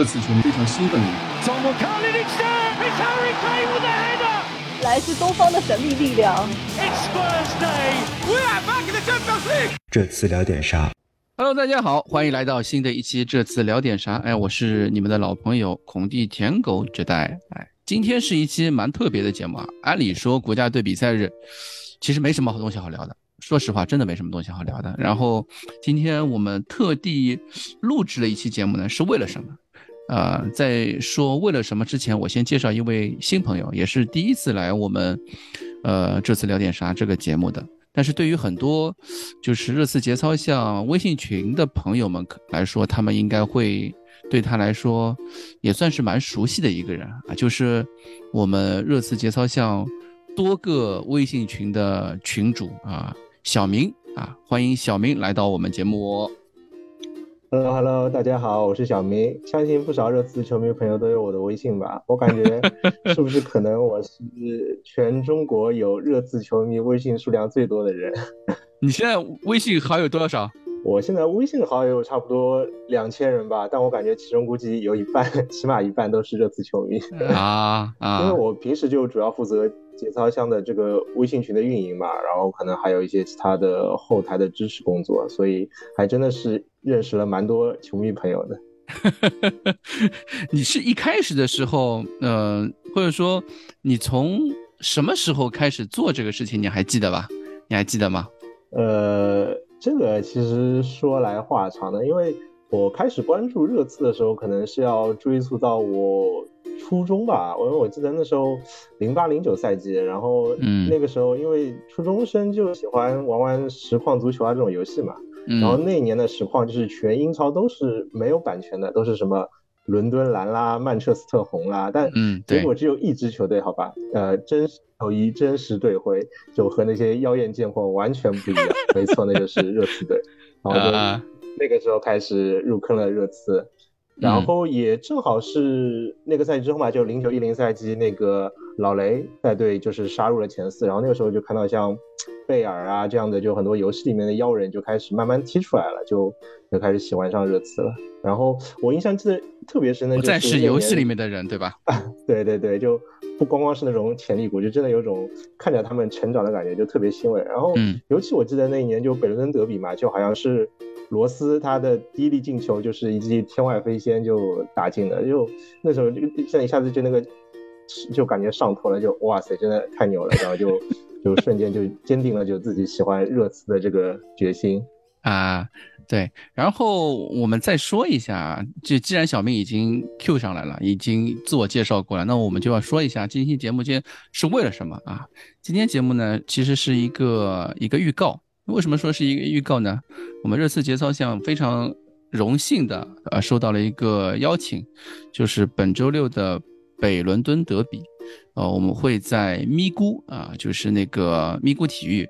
这次球迷非常兴奋。来自东方的神秘力量。这次聊点啥？Hello，大家好，欢迎来到新的一期。这次聊点啥？哎，我是你们的老朋友孔蒂舔狗之代。哎，今天是一期蛮特别的节目啊。按理说国家队比赛日，其实没什么好东西好聊的。说实话，真的没什么东西好聊的。然后今天我们特地录制了一期节目呢，是为了什么？呃，在说为了什么之前，我先介绍一位新朋友，也是第一次来我们，呃，这次聊点啥这个节目的。但是对于很多就是热刺节操像微信群的朋友们来说，他们应该会对他来说也算是蛮熟悉的一个人啊，就是我们热刺节操像多个微信群的群主啊，小明啊，欢迎小明来到我们节目。Hello，Hello，大家好，我是小明。相信不少热刺球迷朋友都有我的微信吧？我感觉 是不是可能我是全中国有热刺球迷微信数量最多的人？你现在微信好友多少？我现在微信好友差不多两千人吧，但我感觉其中估计有一半，起码一半都是热刺球迷啊啊！因为我平时就主要负责。节操箱的这个微信群的运营嘛，然后可能还有一些其他的后台的支持工作，所以还真的是认识了蛮多球迷朋友的。你是一开始的时候，呃，或者说你从什么时候开始做这个事情？你还记得吧？你还记得吗？呃，这个其实说来话长的，因为我开始关注热刺的时候，可能是要追溯到我。初中吧，我我记得那时候零八零九赛季，然后那个时候因为初中生就喜欢玩玩实况足球啊这种游戏嘛，然后那一年的实况就是全英超都是没有版权的，都是什么伦敦蓝啦、曼彻斯特红啦，但结果只有一支球队，好吧，呃，真实球衣、真实队徽就和那些妖艳贱货完全不一样，没错，那就是热刺队，然后就那个时候开始入坑了热刺。然后也正好是那个赛季之后嘛，就零九一零赛季，那个老雷带队就是杀入了前四，然后那个时候就看到像贝尔啊这样的，就很多游戏里面的妖人就开始慢慢踢出来了，就就开始喜欢上热刺了。然后我印象记得特别深的，不再是游戏里面的人，对吧？对对对，就不光光是那种潜力股，就真的有种看着他们成长的感觉，就特别欣慰。然后尤其我记得那一年就北伦敦德比嘛，就好像是。罗斯他的第一粒进球就是一记天外飞仙就打进了，就那时候就现在一下子就那个就感觉上头了，就哇塞，真的太牛了，然后就就瞬间就坚定了就自己喜欢热刺的这个决心啊，对，然后我们再说一下，就既然小明已经 Q 上来了，已经自我介绍过了，那我们就要说一下今天节目今天是为了什么啊？今天节目呢其实是一个一个预告。为什么说是一个预告呢？我们热刺节操向非常荣幸的呃收到了一个邀请，就是本周六的北伦敦德比，呃，我们会在咪咕啊，就是那个咪咕体育，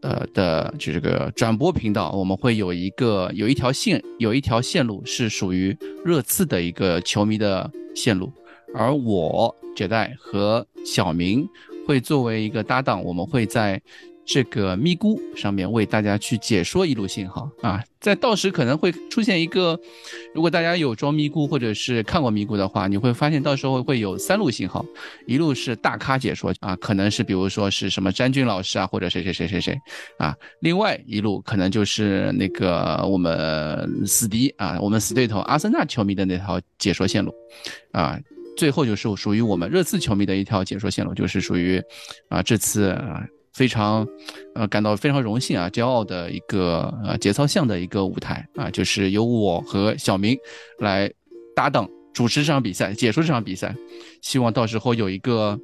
呃的就这个转播频道，我们会有一个有一条线有一条线路是属于热刺的一个球迷的线路，而我杰代和小明会作为一个搭档，我们会在。这个咪咕上面为大家去解说一路信号啊，在到时可能会出现一个，如果大家有装咪咕或者是看过咪咕的话，你会发现到时候会有三路信号，一路是大咖解说啊，可能是比如说是什么詹俊老师啊，或者谁谁谁谁谁啊，另外一路可能就是那个我们死敌啊，我们死对头阿森纳球迷的那条解说线路啊，最后就是属于我们热刺球迷的一条解说线路，就是属于啊这次啊。非常，呃，感到非常荣幸啊，骄傲的一个呃节操项的一个舞台啊，就是由我和小明来搭档主持这场比赛，解说这场比赛，希望到时候有一个，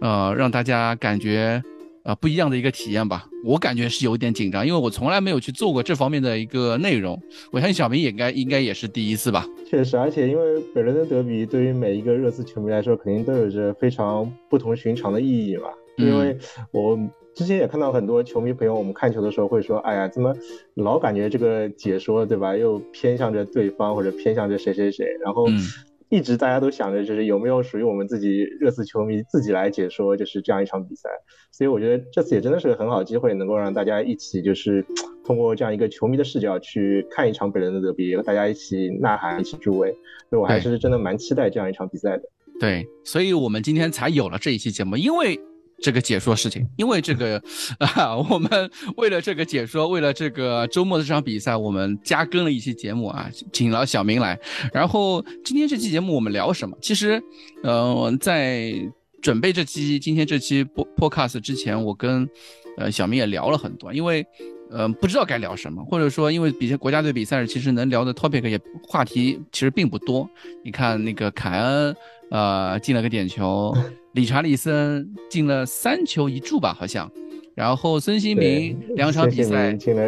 呃，让大家感觉呃不一样的一个体验吧。我感觉是有点紧张，因为我从来没有去做过这方面的一个内容。我相信小明也应该应该也是第一次吧。确实，而且因为本伦敦德比对于每一个热刺球迷来说，肯定都有着非常不同寻常的意义嘛。因为我。之前也看到很多球迷朋友，我们看球的时候会说：“哎呀，怎么老感觉这个解说对吧，又偏向着对方或者偏向着谁谁谁？”然后一直大家都想着就是有没有属于我们自己热刺球迷自己来解说就是这样一场比赛，所以我觉得这次也真的是个很好机会，能够让大家一起就是通过这样一个球迷的视角去看一场本人的德比，和大家一起呐喊，一起助威，所以我还是真的蛮期待这样一场比赛的。对，所以我们今天才有了这一期节目，因为。这个解说事情，因为这个啊，我们 为了这个解说，为了这个周末的这场比赛，我们加更了一期节目啊，请了小明来。然后今天这期节目我们聊什么？其实，呃，在准备这期今天这期播 podcast 之前，我跟呃小明也聊了很多，因为呃不知道该聊什么，或者说因为比赛国家队比赛其实能聊的 topic 也话题其实并不多。你看那个凯恩呃进了个点球。理查利森进了三球一助吧，好像，然后孙兴民两场比赛进了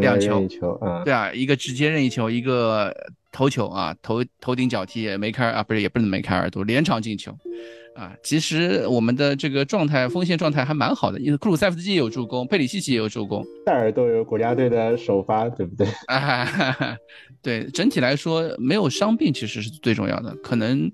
两球，啊，对啊，一个直接任意球，一个头球啊，头头顶脚踢梅开啊，不是也不能梅开二度，连场进球，啊，其实我们的这个状态锋线状态还蛮好的，因为库鲁塞夫斯基也有助攻，佩里西奇也有助攻，戴尔都有国家队的首发，对不对？啊，对，整体来说没有伤病其实是最重要的，可能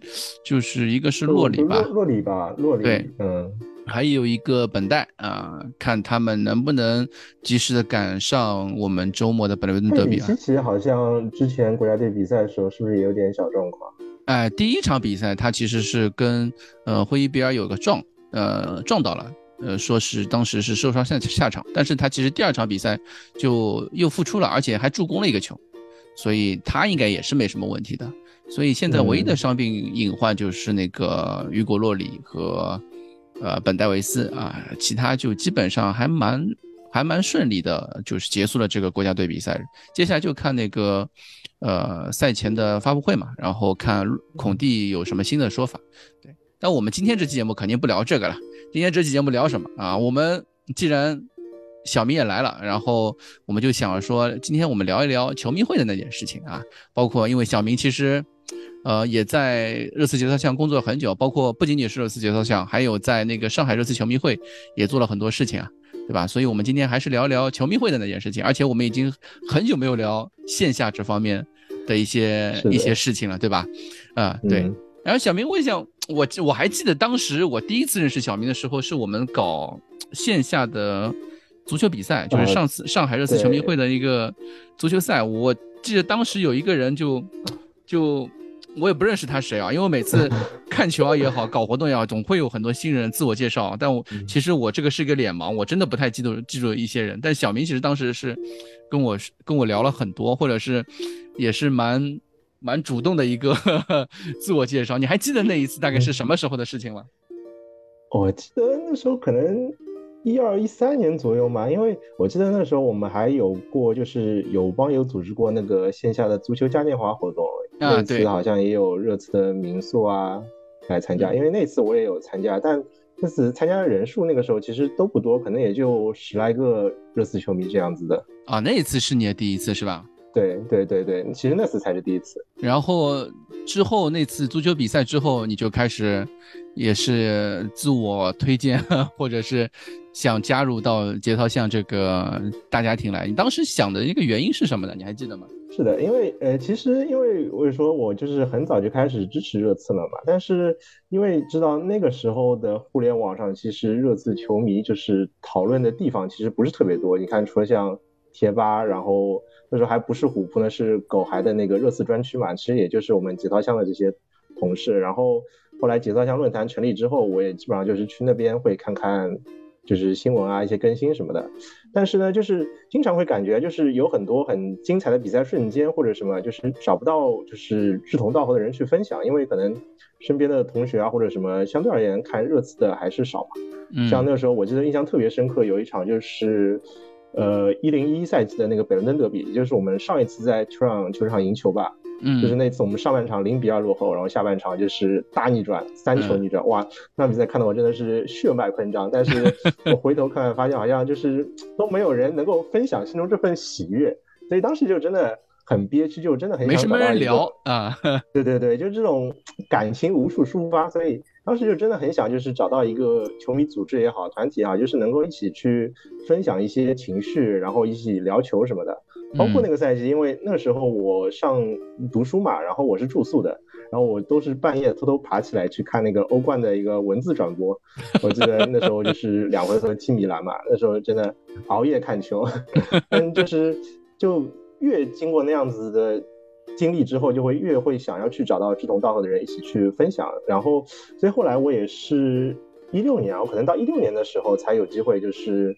就是一个是洛里吧，洛里吧，洛里，对，嗯，还有一个本代啊，看他们能不能及时的赶上我们周末的本伦德比啊。佩里西奇好像之前国家队比赛的时候是不是也有点小状况？哎，第一场比赛他其实是跟呃霍伊比尔有个撞，呃撞到了，呃说是当时是受伤下下场，但是他其实第二场比赛就又复出了，而且还助攻了一个球。所以他应该也是没什么问题的。所以现在唯一的伤病隐患就是那个雨果洛里和，呃本戴维斯啊，其他就基本上还蛮还蛮顺利的，就是结束了这个国家队比赛。接下来就看那个，呃赛前的发布会嘛，然后看孔蒂有什么新的说法。对，但我们今天这期节目肯定不聊这个了。今天这期节目聊什么啊？我们既然小明也来了，然后我们就想说，今天我们聊一聊球迷会的那件事情啊，包括因为小明其实，呃，也在热刺节操项工作了很久，包括不仅仅是热刺节操项，还有在那个上海热刺球迷会也做了很多事情啊，对吧？所以我们今天还是聊一聊球迷会的那件事情，而且我们已经很久没有聊线下这方面的一些一些事情了，对吧？啊，对。然后小明，我想，我我还记得当时我第一次认识小明的时候，是我们搞线下的。足球比赛就是上次上海热刺球迷会的一个足球赛，我记得当时有一个人就就我也不认识他谁啊，因为我每次 看球啊也好，搞活动也好，总会有很多新人自我介绍，但我其实我这个是一个脸盲，我真的不太记得记住一些人。但小明其实当时是跟我跟我聊了很多，或者是也是蛮蛮主动的一个 自我介绍。你还记得那一次大概是什么时候的事情吗？我记得那时候可能。一二一三年左右嘛，因为我记得那时候我们还有过，就是有帮友组织过那个线下的足球嘉年华活动，那次好像也有热刺的民宿啊来参加，因为那次我也有参加，但那次参加的人数那个时候其实都不多，可能也就十来个热刺球迷这样子的啊。那一次是你的第一次是吧？对对对对，其实那次才是第一次。然后之后那次足球比赛之后，你就开始也是自我推荐，或者是。想加入到节操巷这个大家庭来，你当时想的一个原因是什么呢？你还记得吗？是的，因为呃，其实因为我也说我就是很早就开始支持热刺了嘛，但是因为知道那个时候的互联网上，其实热刺球迷就是讨论的地方其实不是特别多。你看，除了像贴吧，然后那时候还不是虎扑呢，是狗孩的那个热刺专区嘛，其实也就是我们节操巷的这些同事。然后后来节操巷论坛成立之后，我也基本上就是去那边会看看。就是新闻啊，一些更新什么的，但是呢，就是经常会感觉，就是有很多很精彩的比赛瞬间或者什么，就是找不到就是志同道合的人去分享，因为可能身边的同学啊或者什么，相对而言看热刺的还是少嘛。像那个时候，我记得印象特别深刻，有一场就是，呃，一零一赛季的那个北伦敦德比，也就是我们上一次在球场球场赢球吧。嗯，就是那次我们上半场零比二落后，然后下半场就是大逆转，三球逆转，哇，那比赛看得我真的是血脉喷张。但是 我回头看，发现好像就是都没有人能够分享心中这份喜悦，所以当时就真的很憋屈，就真的很没什么人聊啊。对对对，就这种感情无处抒发，所以当时就真的很想就是找到一个球迷组织也好，团体也好，就是能够一起去分享一些情绪，然后一起聊球什么的。包括那个赛季，因为那时候我上读书嘛，然后我是住宿的，然后我都是半夜偷偷爬起来去看那个欧冠的一个文字转播。我记得那时候就是两回合踢米兰嘛，那时候真的熬夜看球，但就是就越经过那样子的经历之后，就会越会想要去找到志同道合的人一起去分享。然后，所以后来我也是一六年啊，我可能到一六年的时候才有机会就是。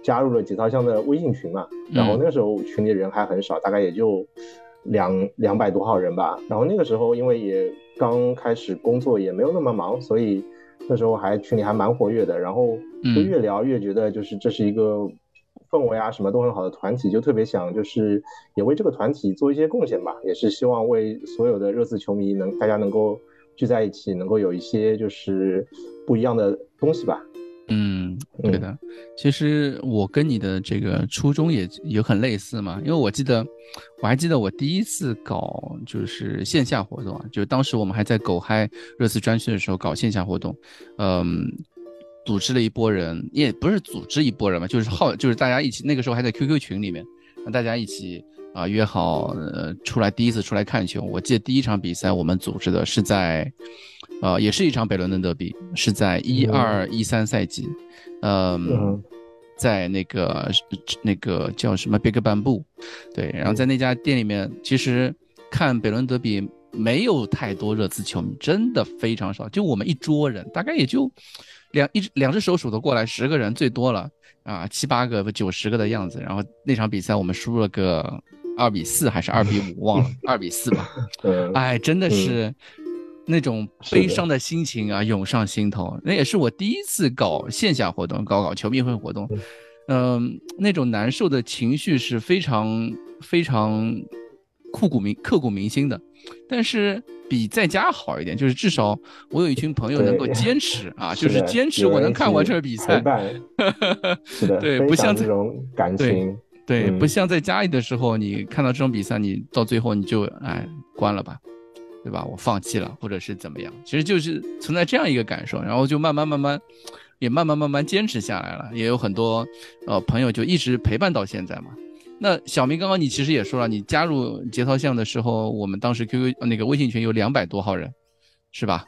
加入了节操箱的微信群嘛，然后那个时候群里人还很少，大概也就两两百多号人吧。然后那个时候因为也刚开始工作，也没有那么忙，所以那时候还群里还蛮活跃的。然后就越聊越觉得就是这是一个氛围啊什么都很好的团体，就特别想就是也为这个团体做一些贡献吧，也是希望为所有的热刺球迷能大家能够聚在一起，能够有一些就是不一样的东西吧。嗯，对的。其实我跟你的这个初衷也也很类似嘛，因为我记得，我还记得我第一次搞就是线下活动啊，就当时我们还在狗嗨热刺专区的时候搞线下活动，嗯，组织了一波人，也不是组织一波人嘛，就是好就是大家一起，那个时候还在 QQ 群里面，让大家一起啊约好呃出来第一次出来看球。我记得第一场比赛我们组织的是在。呃，也是一场北伦敦德比，是在一二一三赛季，嗯，在那个那个叫什么 Big Bamboo，对，然后在那家店里面，其实看北伦德比没有太多热刺球迷，真的非常少，就我们一桌人，大概也就两一两只手数得过来，十个人最多了啊，七八个不九十个的样子。然后那场比赛我们输了个二比四还是二比五，忘了，二比四吧。哎，真的是。那种悲伤的心情啊，涌上心头。那也是我第一次搞线下活动，搞搞球迷会活动。嗯，那种难受的情绪是非常非常刻骨铭刻骨铭心的。但是比在家好一点，就是至少我有一群朋友能够坚持啊，就是坚持我能看完这个比赛。是的，对，不像这种感情，对，不像在家里的时候，你看到这种比赛，你到最后你就哎关了吧。对吧？我放弃了，或者是怎么样？其实就是存在这样一个感受，然后就慢慢慢慢，也慢慢慢慢坚持下来了。也有很多呃朋友就一直陪伴到现在嘛。那小明刚刚你其实也说了，你加入节操项的时候，我们当时 QQ 那个微信群有两百多号人，是吧？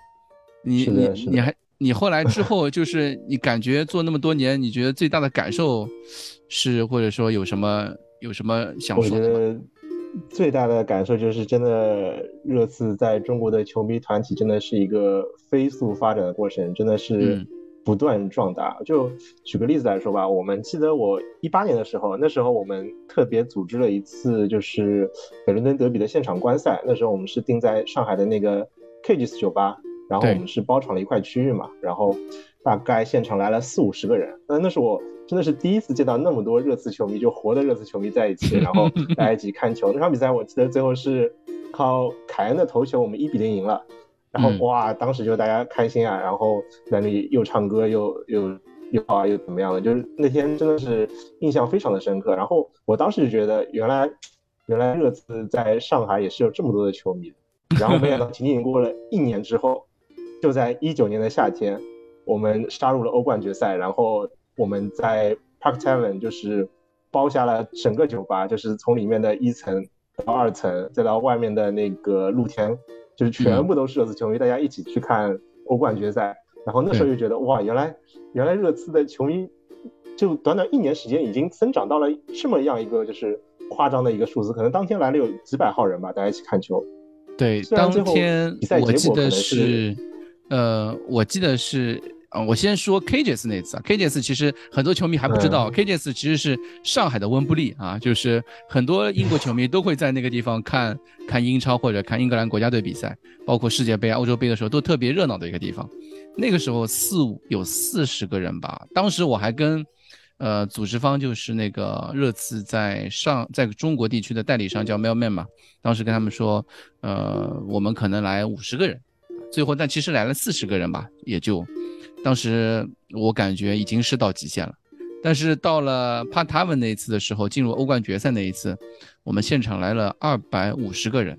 你你你还你后来之后就是你感觉做那么多年，你觉得最大的感受是或者说有什么有什么想说的吗？最大的感受就是，真的热刺在中国的球迷团体真的是一个飞速发展的过程，真的是不断壮大。就举个例子来说吧，我们记得我一八年的时候，那时候我们特别组织了一次就是北伦敦德比的现场观赛，那时候我们是定在上海的那个 Cages 酒吧，然后我们是包场了一块区域嘛，然后大概现场来了四五十个人，那那是我。真的是第一次见到那么多热刺球迷，就活的热刺球迷在一起，然后 大家一起看球。那场比赛我记得最后是靠凯恩的头球，我们一比零赢了。然后哇，当时就大家开心啊，然后在那里又唱歌又又又啊又怎么样的，就是那天真的是印象非常的深刻。然后我当时就觉得，原来原来热刺在上海也是有这么多的球迷。然后没想到仅仅过了一年之后，就在一九年的夏天，我们杀入了欧冠决赛，然后。我们在 Park Tavern 就是包下了整个酒吧，就是从里面的一层到二层，再到外面的那个露天，就是全部都是热刺球迷，大家一起去看欧冠决赛。然后那时候就觉得，哇，原来原来热刺的球迷就短短一年时间已经增长到了这么样一个就是夸张的一个数字，可能当天来了有几百号人吧，大家一起看球。对，当天我记得是，呃，我记得是。啊，我先说 KJS 那次啊，KJS 其实很多球迷还不知道，KJS 其实是上海的温布利啊，就是很多英国球迷都会在那个地方看看英超或者看英格兰国家队比赛，包括世界杯、欧洲杯的时候都特别热闹的一个地方。那个时候四五有四十个人吧，当时我还跟，呃，组织方就是那个热刺在上在中国地区的代理商叫 Mailman 嘛，当时跟他们说，呃，我们可能来五十个人，最后但其实来了四十个人吧，也就。当时我感觉已经是到极限了，但是到了帕塔文那一次的时候，进入欧冠决赛那一次，我们现场来了二百五十个人，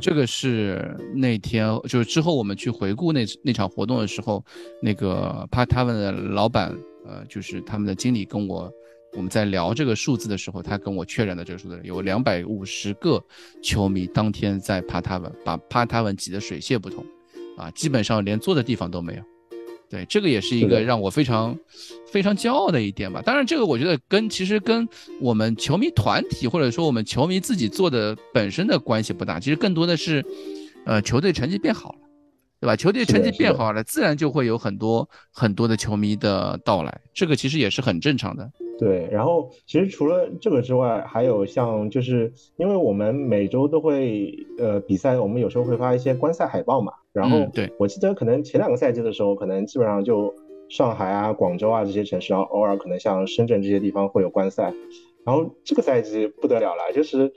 这个是那天就是之后我们去回顾那那场活动的时候，那个帕塔文的老板，呃，就是他们的经理跟我我们在聊这个数字的时候，他跟我确认的这个数字有两百五十个球迷当天在帕塔文把帕塔文挤得水泄不通，啊，基本上连坐的地方都没有。对，这个也是一个让我非常非常骄傲的一点吧。当然，这个我觉得跟其实跟我们球迷团体或者说我们球迷自己做的本身的关系不大，其实更多的是，呃，球队成绩变好了。对吧？球队成绩变好了，自然就会有很多很多的球迷的到来，这个其实也是很正常的。对，然后其实除了这个之外，还有像就是因为我们每周都会呃比赛，我们有时候会发一些观赛海报嘛。然后对我记得可能前两个赛季的时候，可能基本上就上海啊、广州啊这些城市，然后偶尔可能像深圳这些地方会有观赛。然后这个赛季不得了了，就是。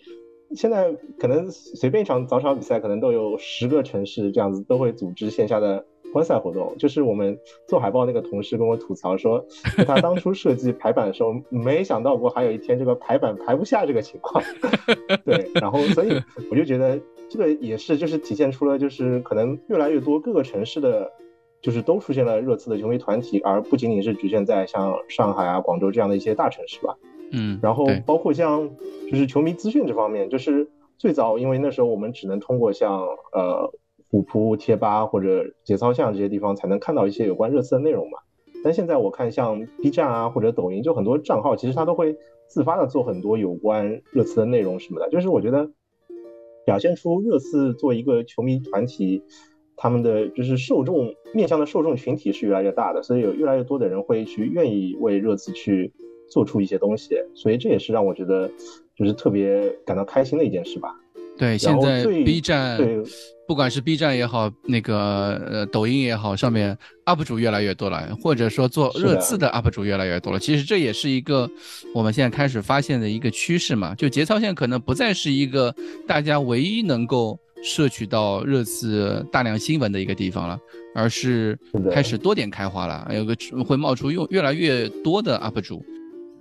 现在可能随便一场早场比赛，可能都有十个城市这样子都会组织线下的观赛活动。就是我们做海报那个同事跟我吐槽说，他当初设计排版的时候，没想到过还有一天这个排版排不下这个情况。对，然后所以我就觉得这个也是就是体现出了就是可能越来越多各个城市的，就是都出现了热刺的球迷团体，而不仅仅是局限在像上海啊、广州这样的一些大城市吧。嗯，然后包括像就是球迷资讯这方面，就是最早因为那时候我们只能通过像呃虎扑贴吧或者节操巷这些地方才能看到一些有关热刺的内容嘛。但现在我看像 B 站啊或者抖音，就很多账号其实他都会自发的做很多有关热刺的内容什么的。就是我觉得表现出热刺做一个球迷团体，他们的就是受众面向的受众群体是越来越大的，所以有越来越多的人会去愿意为热刺去。做出一些东西，所以这也是让我觉得就是特别感到开心的一件事吧。对，现在 B 站，不管是 B 站也好，那个呃抖音也好，上面 UP 主越来越多了，或者说做热刺的 UP 主越来越多了。其实这也是一个我们现在开始发现的一个趋势嘛。就节操线可能不再是一个大家唯一能够摄取到热刺大量新闻的一个地方了，而是开始多点开花了，有个会冒出用越来越多的 UP 主。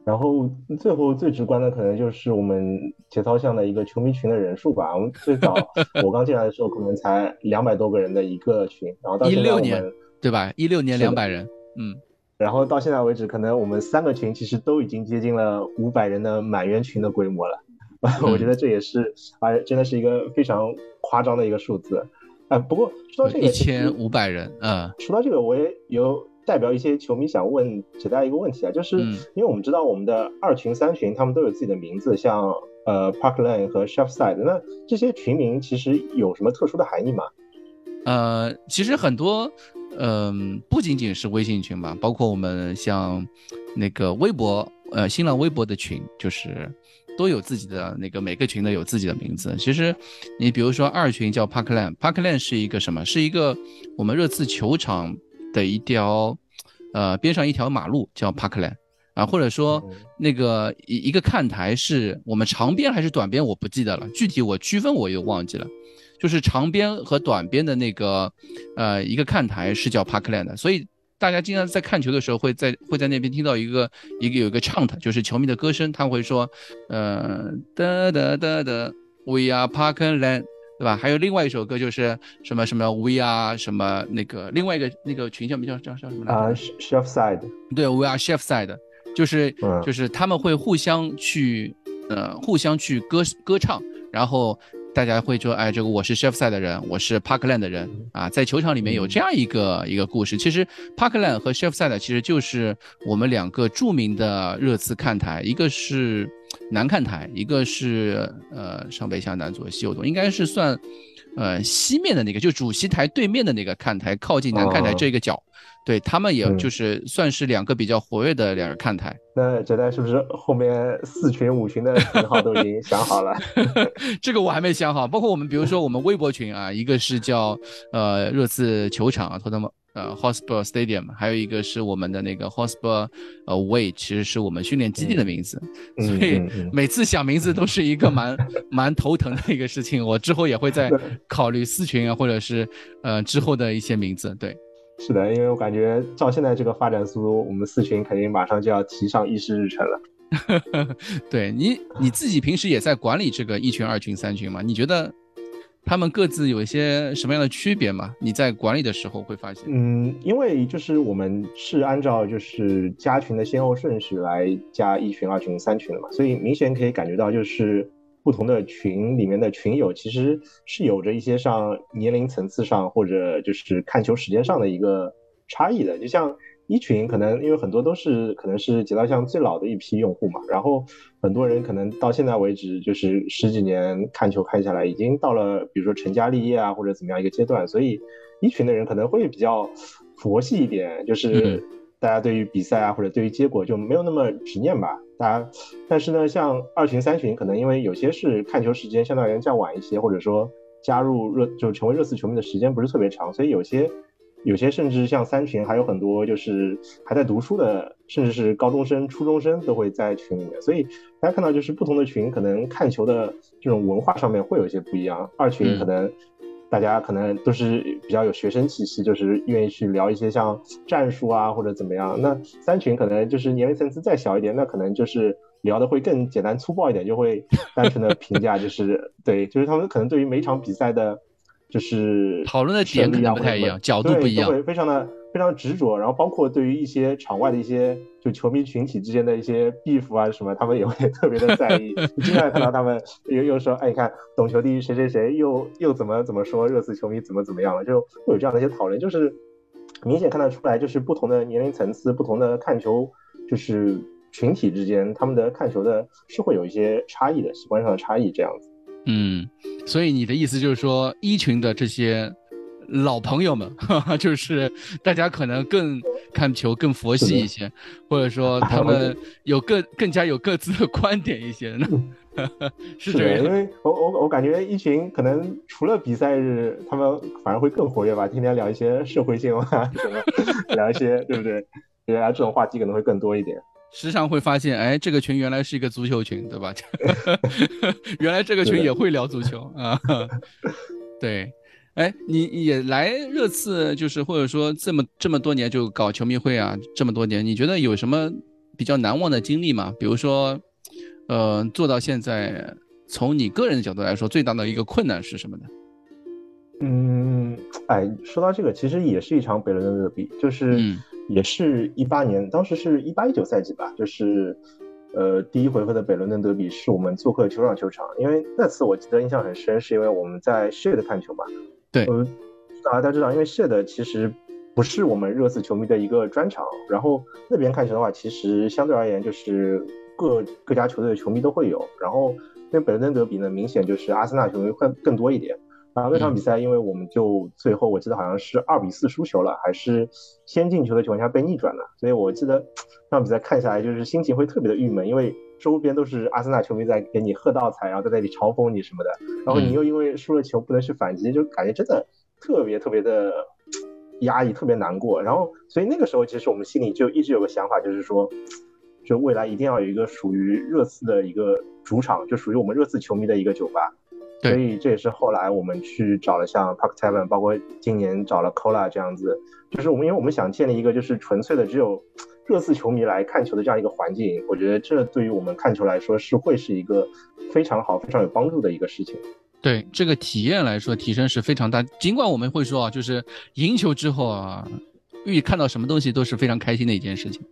然后最后最直观的可能就是我们节操巷的一个球迷群的人数吧。我们最早 我刚进来的时候可能才两百多个人的一个群，然后到现在我们对吧？一六年两百人，嗯，然后到现在为止，可能我们三个群其实都已经接近了五百人的满员群的规模了。我觉得这也是啊，真的是一个非常夸张的一个数字。啊，不过说到这个一千五百人，嗯，说到这个我也有。代表一些球迷想问大家一个问题啊，就是因为我们知道我们的二群、三群他们都有自己的名字，像呃 Park Lane 和 Chef Side，那这些群名其实有什么特殊的含义吗？呃，其实很多，嗯，不仅仅是微信群吧，包括我们像那个微博，呃，新浪微博的群，就是都有自己的那个每个群的有自己的名字。其实你比如说二群叫 Park Lane，Park Lane 是一个什么？是一个我们热刺球场。的一条，呃，边上一条马路叫 Parkland 啊，或者说那个一一个看台是我们长边还是短边，我不记得了，具体我区分我又忘记了，就是长边和短边的那个，呃，一个看台是叫 Parkland，所以大家经常在看球的时候会在会在那边听到一个一个有一个 chant，就是球迷的歌声，他会说，呃，哒哒哒哒，We are Parkland。对吧？还有另外一首歌，就是什么什么 We Are 什么那个另外一个那个群叫叫叫叫什么来着？啊，Chef Side。对，We Are Chef Side，就是就是他们会互相去呃互相去歌歌唱，然后大家会说，哎，这个我是 Chef Side 的人，我是 Parkland 的人啊，在球场里面有这样一个一个故事。其实 Parkland 和 Chef Side 其实就是我们两个著名的热刺看台，一个是。南看台，一个是呃上北下南左西右东，应该是算，呃西面的那个，就主席台对面的那个看台，靠近南看台这个角，对他们也就是算是两个比较活跃的两个看台。那哲代是不是后面四群五群的群号都已经想好了？这个我还没想好，包括我们比如说我们微博群啊，一个是叫呃热刺球场啊，托特蒙。呃，Hotspur Stadium，还有一个是我们的那个 Hotspur 呃 Way，其实是我们训练基地的名字，所以每次想名字都是一个 蛮蛮头疼的一个事情。我之后也会再考虑四群啊，或者是呃之后的一些名字。对，是的，因为我感觉照现在这个发展速度，我们四群肯定马上就要提上议事日程了。对你你自己平时也在管理这个一群、二群、三群吗？你觉得他们各自有一些什么样的区别吗？你在管理的时候会发现？嗯，因为就是我们是按照就是加群的先后顺序来加一群、二群、三群的嘛，所以明显可以感觉到就是不同的群里面的群友其实是有着一些上年龄层次上或者就是看球时间上的一个差异的，就像。一群可能因为很多都是可能是节操巷最老的一批用户嘛，然后很多人可能到现在为止就是十几年看球看下来，已经到了比如说成家立业啊或者怎么样一个阶段，所以一群的人可能会比较佛系一点，就是大家对于比赛啊或者对于结果就没有那么执念吧。大家，但是呢，像二群三群可能因为有些是看球时间相对而言较晚一些，或者说加入热就成为热刺球迷的时间不是特别长，所以有些。有些甚至像三群，还有很多就是还在读书的，甚至是高中生、初中生都会在群里面。所以大家看到，就是不同的群可能看球的这种文化上面会有一些不一样。二群可能大家可能都是比较有学生气息，就是愿意去聊一些像战术啊或者怎么样。那三群可能就是年龄层次再小一点，那可能就是聊的会更简单粗暴一点，就会单纯的 评价，就是对，就是他们可能对于每场比赛的。就是讨论的点可能不太一样，角度不一样，会非常的非常执着。然后包括对于一些场外的一些就球迷群体之间的一些 beef 啊什么，他们也会特别的在意。经常看到他们又又说，哎，你看懂球帝谁谁谁又又怎么怎么说热刺球迷怎么怎么样了，就会有这样的一些讨论。就是明显看得出来，就是不同的年龄层次、不同的看球就是群体之间，他们的看球的是会有一些差异的，习惯上的差异这样子。嗯，所以你的意思就是说，一群的这些老朋友们，就是大家可能更看球更佛系一些，或者说他们有更更加有各自的观点一些呢？是这样，因为我我我感觉一群可能除了比赛日，他们反而会更活跃吧，天天聊一些社会新闻啊什么，聊一些对不对？大家这种话题可能会更多一点。时常会发现，哎，这个群原来是一个足球群，对吧？原来这个群也会聊足球啊。对，哎，你也来热刺，就是或者说这么这么多年就搞球迷会啊，这么多年，你觉得有什么比较难忘的经历吗？比如说，呃，做到现在，从你个人的角度来说，最大的一个困难是什么呢？嗯，哎，说到这个，其实也是一场北伦敦德比，就是。也是一八年，当时是一八一九赛季吧，就是，呃，第一回合的北伦敦德比是我们做客球场球场，因为那次我记得印象很深，是因为我们在 Shed 看球嘛。对，呃，大家知道，因为 Shed 其实不是我们热刺球迷的一个专场，然后那边看球的话，其实相对而言就是各各家球队的球迷都会有，然后因为北伦敦德比呢，明显就是阿森纳球迷会更多一点。然后那场比赛，因为我们就最后我记得好像是二比四输球了，还是先进球的情况下被逆转了，所以我记得那场比赛看下来就是心情会特别的郁闷，因为周边都是阿森纳球迷在给你喝倒彩，然后在那里嘲讽你什么的，然后你又因为输了球不能去反击，就感觉真的特别特别的压抑，特别难过。然后所以那个时候其实我们心里就一直有个想法，就是说，就未来一定要有一个属于热刺的一个主场，就属于我们热刺球迷的一个酒吧。所以这也是后来我们去找了像 Park Tavern，包括今年找了 Cola 这样子，就是我们因为我们想建立一个就是纯粹的只有热刺球迷来看球的这样一个环境，我觉得这对于我们看球来说是会是一个非常好、非常有帮助的一个事情。对这个体验来说，提升是非常大。尽管我们会说啊，就是赢球之后啊，遇看到什么东西都是非常开心的一件事情。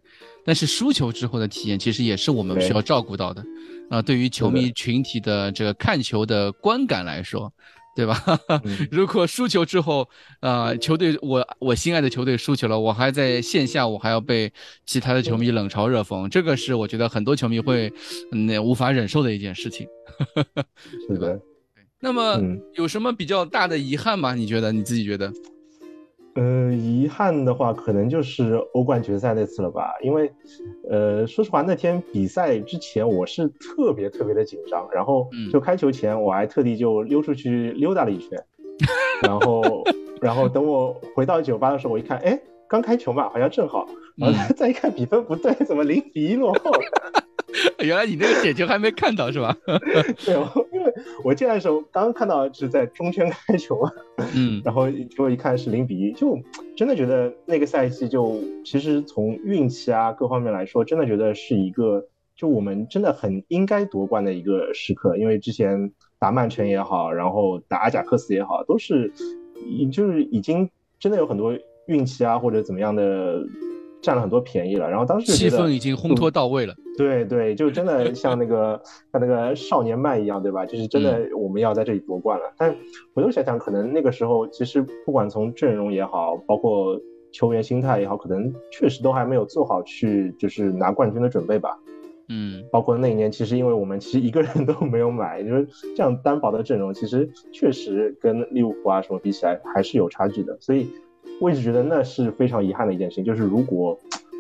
但是输球之后的体验，其实也是我们需要照顾到的，啊，对于球迷群体的这个看球的观感来说，对吧？如果输球之后，呃，球队我我心爱的球队输球了，我还在线下，我还要被其他的球迷冷嘲热讽，这个是我觉得很多球迷会那无法忍受的一件事情，对吧？那么有什么比较大的遗憾吗？你觉得你自己觉得？呃，遗憾的话，可能就是欧冠决赛那次了吧。因为，呃，说实话，那天比赛之前我是特别特别的紧张，然后就开球前我还特地就溜出去溜达了一圈，然后，然后等我回到酒吧的时候，我一看，哎，刚开球嘛，好像正好，然后再一看比分不对，怎么零比一落后？原来你那个点球还没看到是吧？对，因为我进来的时候刚刚看到是在中圈开球嘛，嗯，然后结果一看是零比一，就真的觉得那个赛季就其实从运气啊各方面来说，真的觉得是一个就我们真的很应该夺冠的一个时刻，因为之前打曼城也好，然后打阿贾克斯也好，都是，就是已经真的有很多运气啊或者怎么样的占了很多便宜了。然后当时气氛已经烘托到位了。对对，就真的 像那个像那个少年漫一样，对吧？就是真的我们要在这里夺冠了。但回头想想，可能那个时候其实不管从阵容也好，包括球员心态也好，可能确实都还没有做好去就是拿冠军的准备吧。嗯，包括那一年，其实因为我们其实一个人 都没有买，就是这样单薄的阵容，其实确实跟利物浦啊什么比起来还是有差距的。所以我一直觉得那是非常遗憾的一件事情，就是如果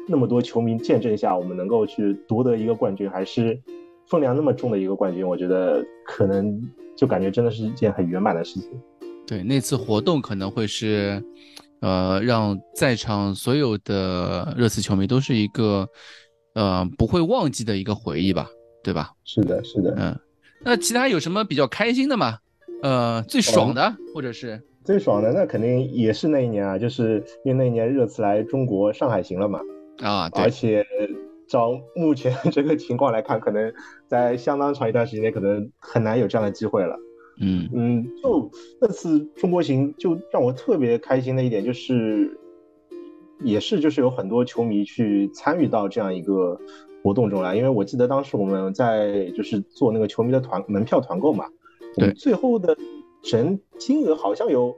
那么多球迷见证下，我们能够去夺得一个冠军，还是分量那么重的一个冠军，我觉得可能就感觉真的是一件很圆满的事情。对，那次活动可能会是，呃，让在场所有的热刺球迷都是一个。呃，不会忘记的一个回忆吧，对吧？是的，是的。嗯，那其他有什么比较开心的吗？呃，最爽的，或者是最爽的，那肯定也是那一年啊，就是因为那一年热刺来中国上海行了嘛。啊，对。而且照目前这个情况来看，可能在相当长一段时间内，可能很难有这样的机会了。嗯嗯，就那次中国行，就让我特别开心的一点就是。也是，就是有很多球迷去参与到这样一个活动中来，因为我记得当时我们在就是做那个球迷的团门票团购嘛，对，最后的整金额好像有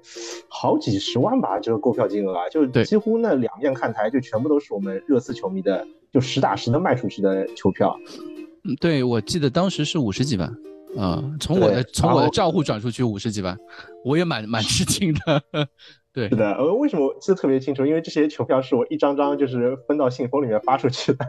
好几十万吧，这个购票金额啊，就几乎那两面看台就全部都是我们热刺球迷的，就实打实的卖出去的球票。嗯，对，我记得当时是五十几万，啊，从我的从我的账户转出去五十几万，我也蛮蛮吃惊的。对，是的，呃，为什么记得特别清楚？因为这些球票是我一张张就是分到信封里面发出去的。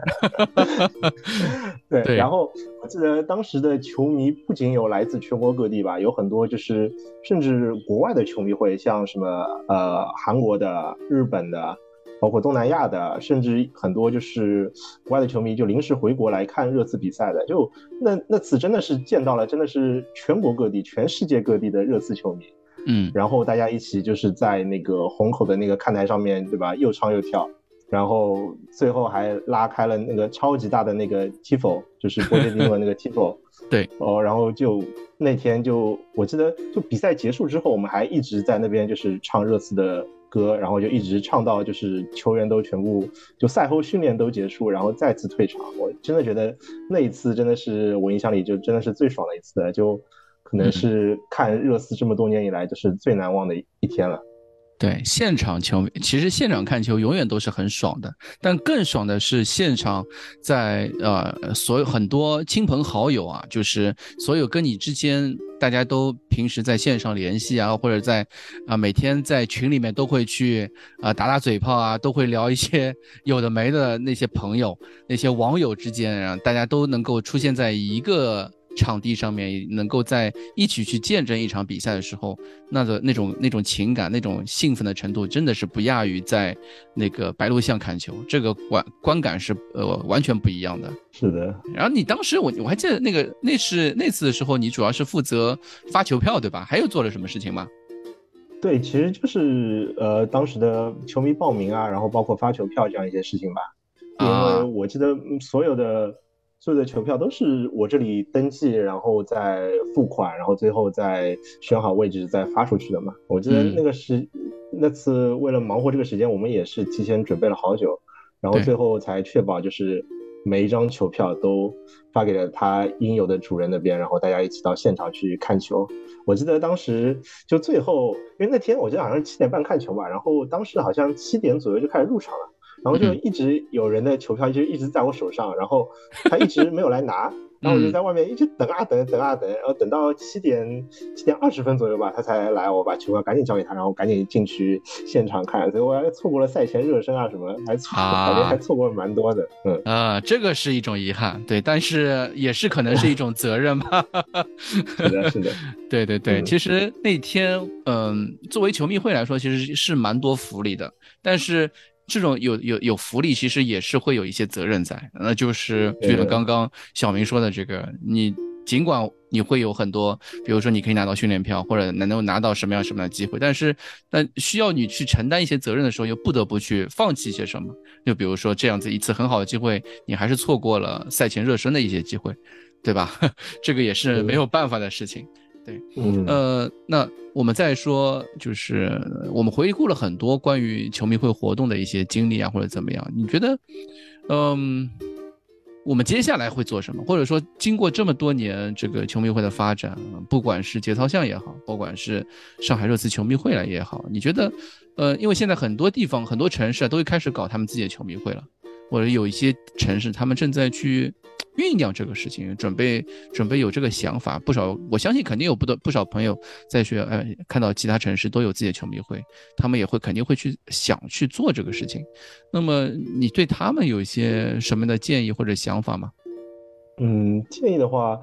对，然后我记得当时的球迷不仅有来自全国各地吧，有很多就是甚至国外的球迷会，像什么呃韩国的、日本的，包括东南亚的，甚至很多就是国外的球迷就临时回国来看热刺比赛的。就那那次真的是见到了，真的是全国各地、全世界各地的热刺球迷。嗯，然后大家一起就是在那个虹口的那个看台上面对吧，又唱又跳，然后最后还拉开了那个超级大的那个 tifo，就是 波切蒂诺那个 tifo。对，哦，然后就那天就我记得，就比赛结束之后，我们还一直在那边就是唱热刺的歌，然后就一直唱到就是球员都全部就赛后训练都结束，然后再次退场。我真的觉得那一次真的是我印象里就真的是最爽的一次，就。可能是看热刺这么多年以来就是最难忘的一天了。对，现场球迷其实现场看球永远都是很爽的，但更爽的是现场在呃所有很多亲朋好友啊，就是所有跟你之间大家都平时在线上联系啊，或者在啊每天在群里面都会去啊打打嘴炮啊，都会聊一些有的没的那些朋友、那些网友之间啊，大家都能够出现在一个。场地上面能够在一起去见证一场比赛的时候，那个那种那种情感、那种兴奋的程度，真的是不亚于在那个白鹿巷看球，这个观观感是呃完全不一样的。是的。然后你当时我我还记得那个那是那次的时候，你主要是负责发球票对吧？还有做了什么事情吗？对，其实就是呃当时的球迷报名啊，然后包括发球票这样一些事情吧。因为我记得所有的。所有的球票都是我这里登记，然后再付款，然后最后再选好位置再发出去的嘛。我记得那个时那次为了忙活这个时间，我们也是提前准备了好久，然后最后才确保就是每一张球票都发给了他应有的主人那边，然后大家一起到现场去看球。我记得当时就最后，因为那天我记得好像是七点半看球吧，然后当时好像七点左右就开始入场了。然后就一直有人的球票就一直在我手上，然后他一直没有来拿，然后我就在外面一直等啊等，等啊等，然后等到七点七点二十分左右吧，他才来，我把球票赶紧交给他，然后赶紧进去现场看，所以我还错过了赛前热身啊什么，还错感觉还错过了蛮多的，嗯。啊，这个是一种遗憾，对，但是也是可能是一种责任吧，是的，是的，对对对，其实那天嗯，作为球迷会来说，其实是蛮多福利的，但是。这种有有有福利，其实也是会有一些责任在，那就是就像刚刚小明说的这个，你尽管你会有很多，比如说你可以拿到训练票，或者能够拿到什么样什么样的机会，但是那需要你去承担一些责任的时候，又不得不去放弃一些什么。就比如说这样子一次很好的机会，你还是错过了赛前热身的一些机会，对吧？这个也是没有办法的事情。对，嗯，呃，那我们再说，就是我们回顾了很多关于球迷会活动的一些经历啊，或者怎么样？你觉得，嗯，我们接下来会做什么？或者说，经过这么多年这个球迷会的发展，不管是节操巷也好，不管是上海热刺球迷会了也好，你觉得，呃，因为现在很多地方、很多城市啊，都会开始搞他们自己的球迷会了，或者有一些城市他们正在去。酝酿这个事情，准备准备有这个想法，不少我相信肯定有不多不少朋友在学，呃，看到其他城市都有自己的球迷会，他们也会肯定会去想去做这个事情。那么你对他们有一些什么样的建议或者想法吗？嗯，建议的话，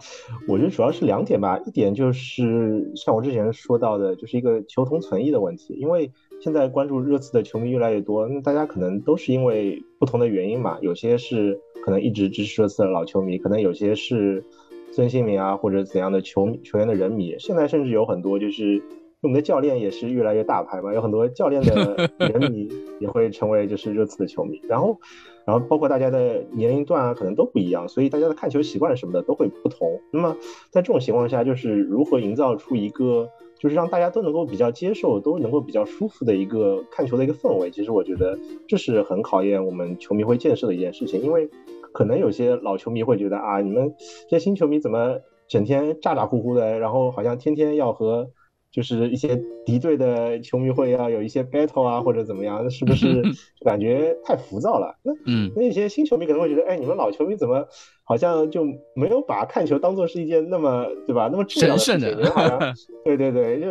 我觉得主要是两点吧。一点就是像我之前说到的，就是一个求同存异的问题，因为现在关注热刺的球迷越来越多，那大家可能都是因为不同的原因嘛，有些是。可能一直支持热刺的老球迷，可能有些是孙兴民啊，或者怎样的球球员的人迷。现在甚至有很多就是我们的教练也是越来越大牌嘛，有很多教练的人迷 也会成为就是热刺的球迷。然后，然后包括大家的年龄段啊，可能都不一样，所以大家的看球习惯什么的都会不同。那么在这种情况下，就是如何营造出一个。就是让大家都能够比较接受，都能够比较舒服的一个看球的一个氛围。其实我觉得这是很考验我们球迷会建设的一件事情，因为可能有些老球迷会觉得啊，你们这些新球迷怎么整天咋咋呼呼的，然后好像天天要和。就是一些敌对的球迷会要有一些 battle 啊，或者怎么样，是不是 感觉太浮躁了？那嗯，那些新球迷可能会觉得，哎，你们老球迷怎么好像就没有把看球当做是一件那么对吧，那么神圣的？好像 对对对，就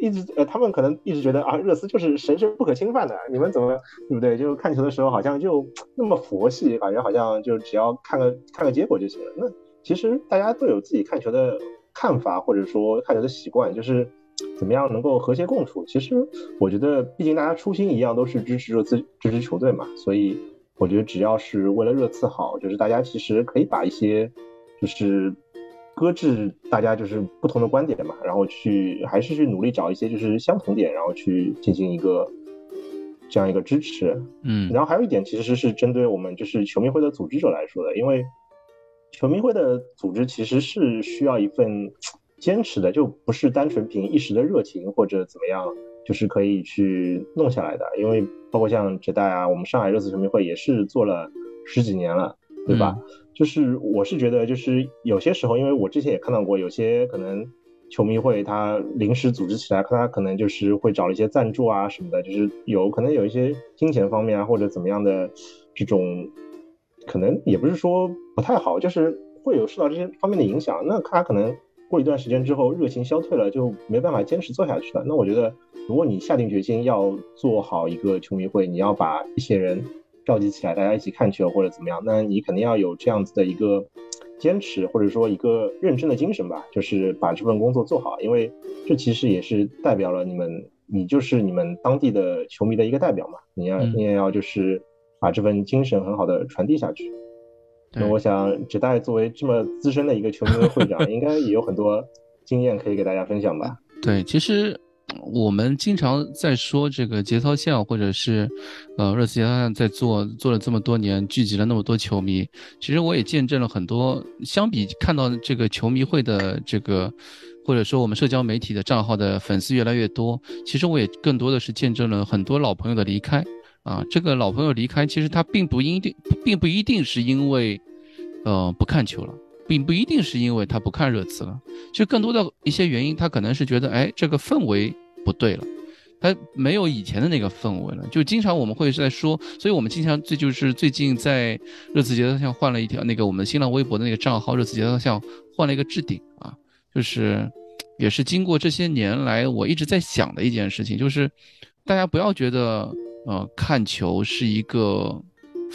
一直呃，他们可能一直觉得啊，热刺就是神圣不可侵犯的，你们怎么对不对？就看球的时候好像就那么佛系，感觉好像就只要看个看个结果就行了。那其实大家都有自己看球的看法，或者说看球的习惯，就是。怎么样能够和谐共处？其实我觉得，毕竟大家初心一样，都是支持热刺、支持球队嘛。所以我觉得，只要是为了热刺好，就是大家其实可以把一些，就是搁置大家就是不同的观点嘛，然后去还是去努力找一些就是相同点，然后去进行一个这样一个支持。嗯，然后还有一点，其实是针对我们就是球迷会的组织者来说的，因为球迷会的组织其实是需要一份。坚持的就不是单纯凭一时的热情或者怎么样，就是可以去弄下来的。因为包括像浙大啊，我们上海热刺球迷会也是做了十几年了，对吧？就是我是觉得，就是有些时候，因为我之前也看到过，有些可能球迷会他临时组织起来，他可能就是会找一些赞助啊什么的，就是有可能有一些金钱方面啊或者怎么样的这种，可能也不是说不太好，就是会有受到这些方面的影响。那他可能。过一段时间之后，热情消退了，就没办法坚持做下去了。那我觉得，如果你下定决心要做好一个球迷会，你要把一些人召集起来，大家一起看球或者怎么样，那你肯定要有这样子的一个坚持，或者说一个认真的精神吧，就是把这份工作做好。因为这其实也是代表了你们，你就是你们当地的球迷的一个代表嘛。你要你也要就是把这份精神很好的传递下去。那我想，只代作为这么资深的一个球迷会长，应该也有很多经验可以给大家分享吧？对，其实我们经常在说这个节操线，或者是呃热刺节操线在做做了这么多年，聚集了那么多球迷。其实我也见证了很多，相比看到这个球迷会的这个，或者说我们社交媒体的账号的粉丝越来越多，其实我也更多的是见证了很多老朋友的离开。啊，这个老朋友离开，其实他并不一定，并不一定是因为，呃，不看球了，并不一定是因为他不看热刺了，就更多的一些原因，他可能是觉得，哎，这个氛围不对了，他没有以前的那个氛围了。就经常我们会在说，所以我们经常这就是最近在热刺节操巷换了一条那个我们新浪微博的那个账号，热刺节操巷换了一个置顶啊，就是也是经过这些年来我一直在想的一件事情，就是大家不要觉得。呃，看球是一个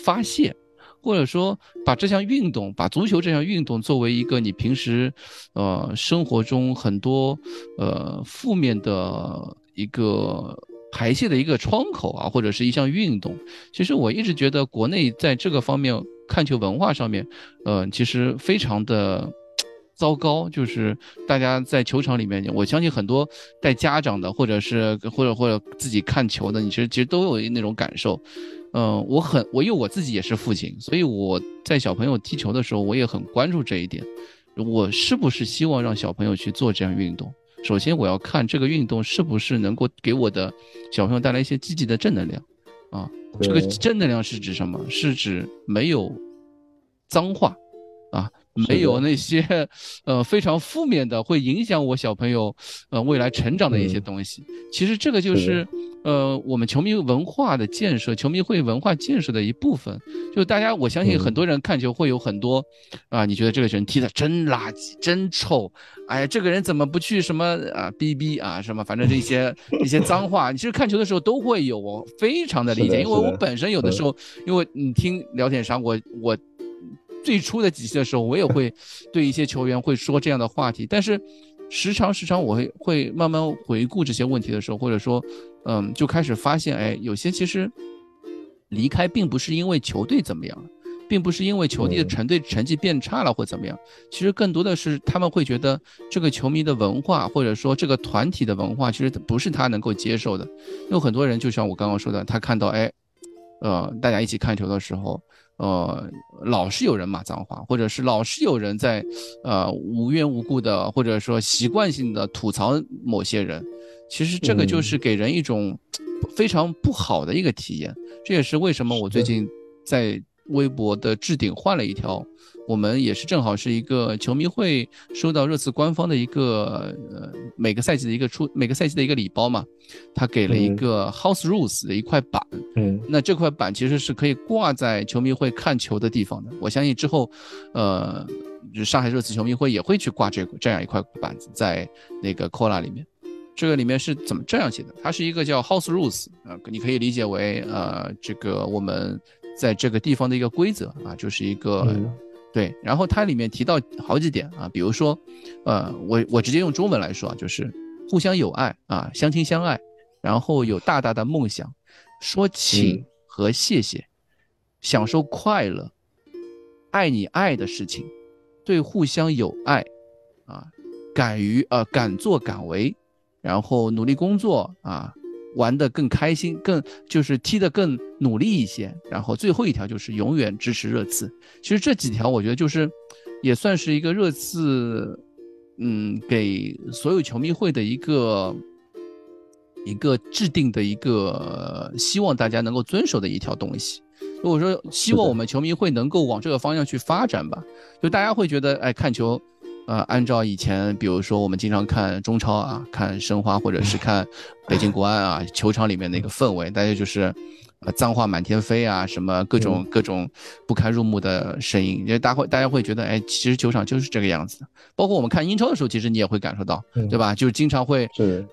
发泄，或者说把这项运动，把足球这项运动作为一个你平时，呃，生活中很多呃负面的一个排泄的一个窗口啊，或者是一项运动。其实我一直觉得国内在这个方面看球文化上面，呃，其实非常的。糟糕，就是大家在球场里面，我相信很多带家长的，或者是或者或者自己看球的，你其实其实都有那种感受。嗯，我很我因为我自己也是父亲，所以我在小朋友踢球的时候，我也很关注这一点。我是不是希望让小朋友去做这样运动？首先，我要看这个运动是不是能够给我的小朋友带来一些积极的正能量啊。这个正能量是指什么？是指没有脏话啊。没有那些，呃，非常负面的，会影响我小朋友，呃，未来成长的一些东西。其实这个就是，呃，我们球迷文化的建设，球迷会文化建设的一部分。就大家，我相信很多人看球会有很多，啊，你觉得这个人踢的真垃圾，真臭，哎呀，这个人怎么不去什么啊，逼逼啊，什么，反正这些 一些脏话，你其实看球的时候都会有，我，非常的理解，因为我本身有的时候，因为你听聊天上，我我。最初的几期的时候，我也会 对一些球员会说这样的话题，但是时常时常我会会慢慢回顾这些问题的时候，或者说，嗯，就开始发现，哎，有些其实离开并不是因为球队怎么样，并不是因为球队的成队成绩变差了或怎么样，其实更多的是他们会觉得这个球迷的文化或者说这个团体的文化其实不是他能够接受的。有很多人就像我刚刚说的，他看到哎，呃，大家一起看球的时候。呃，老是有人骂脏话，或者是老是有人在，呃，无缘无故的，或者说习惯性的吐槽某些人，其实这个就是给人一种非常不好的一个体验。这也是为什么我最近在微博的置顶换了一条。我们也是正好是一个球迷会收到热刺官方的一个呃每个赛季的一个出每个赛季的一个礼包嘛，他给了一个 House Rules 的一块板，嗯，那这块板其实是可以挂在球迷会看球的地方的。我相信之后，呃，就上海热刺球迷会也会去挂这这样一块板子在那个 Cola 里面。这个里面是怎么这样写的？它是一个叫 House Rules 啊，你可以理解为呃这个我们在这个地方的一个规则啊，就是一个。对，然后它里面提到好几点啊，比如说，呃，我我直接用中文来说啊，就是互相友爱啊，相亲相爱，然后有大大的梦想，说请和谢谢，享受快乐，爱你爱的事情，对互相有爱，啊，敢于呃敢作敢为，然后努力工作啊。玩得更开心，更就是踢得更努力一些。然后最后一条就是永远支持热刺。其实这几条我觉得就是，也算是一个热刺，嗯，给所有球迷会的一个一个制定的一个希望大家能够遵守的一条东西。如果说希望我们球迷会能够往这个方向去发展吧，就大家会觉得，哎，看球。呃，按照以前，比如说我们经常看中超啊，看申花或者是看北京国安啊，球场里面那个氛围，大家就是，呃，脏话满天飞啊，什么各种各种不堪入目的声音，因为大会大家会觉得，哎，其实球场就是这个样子的。包括我们看英超的时候，其实你也会感受到，对吧？就是经常会，